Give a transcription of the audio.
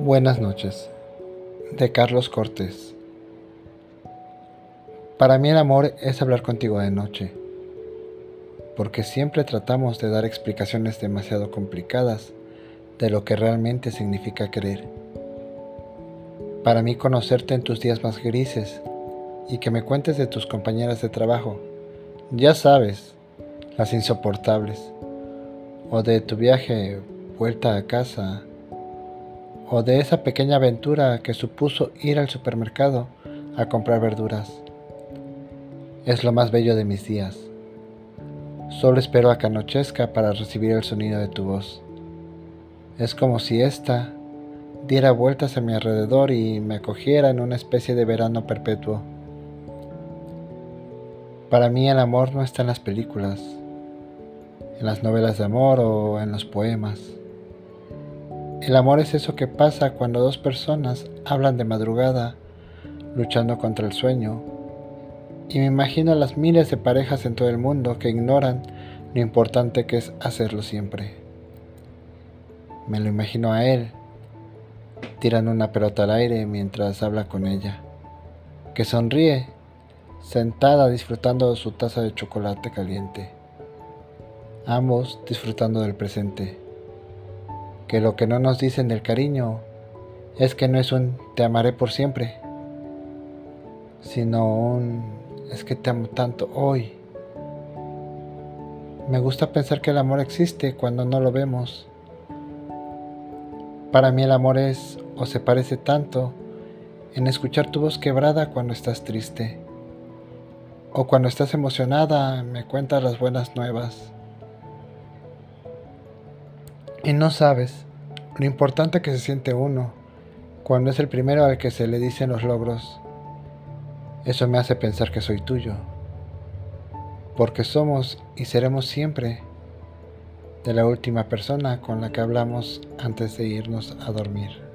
Buenas noches, de Carlos Cortés. Para mí el amor es hablar contigo de noche, porque siempre tratamos de dar explicaciones demasiado complicadas de lo que realmente significa querer. Para mí conocerte en tus días más grises y que me cuentes de tus compañeras de trabajo, ya sabes, las insoportables, o de tu viaje vuelta a casa o de esa pequeña aventura que supuso ir al supermercado a comprar verduras. Es lo más bello de mis días. Solo espero a que anochezca para recibir el sonido de tu voz. Es como si ésta diera vueltas a mi alrededor y me acogiera en una especie de verano perpetuo. Para mí el amor no está en las películas, en las novelas de amor o en los poemas. El amor es eso que pasa cuando dos personas hablan de madrugada, luchando contra el sueño. Y me imagino a las miles de parejas en todo el mundo que ignoran lo importante que es hacerlo siempre. Me lo imagino a él, tirando una pelota al aire mientras habla con ella, que sonríe, sentada disfrutando de su taza de chocolate caliente, ambos disfrutando del presente que lo que no nos dicen del cariño es que no es un te amaré por siempre, sino un es que te amo tanto hoy. Me gusta pensar que el amor existe cuando no lo vemos. Para mí el amor es o se parece tanto en escuchar tu voz quebrada cuando estás triste o cuando estás emocionada me cuentas las buenas nuevas. Y no sabes lo importante que se siente uno cuando es el primero al que se le dicen los logros. Eso me hace pensar que soy tuyo, porque somos y seremos siempre de la última persona con la que hablamos antes de irnos a dormir.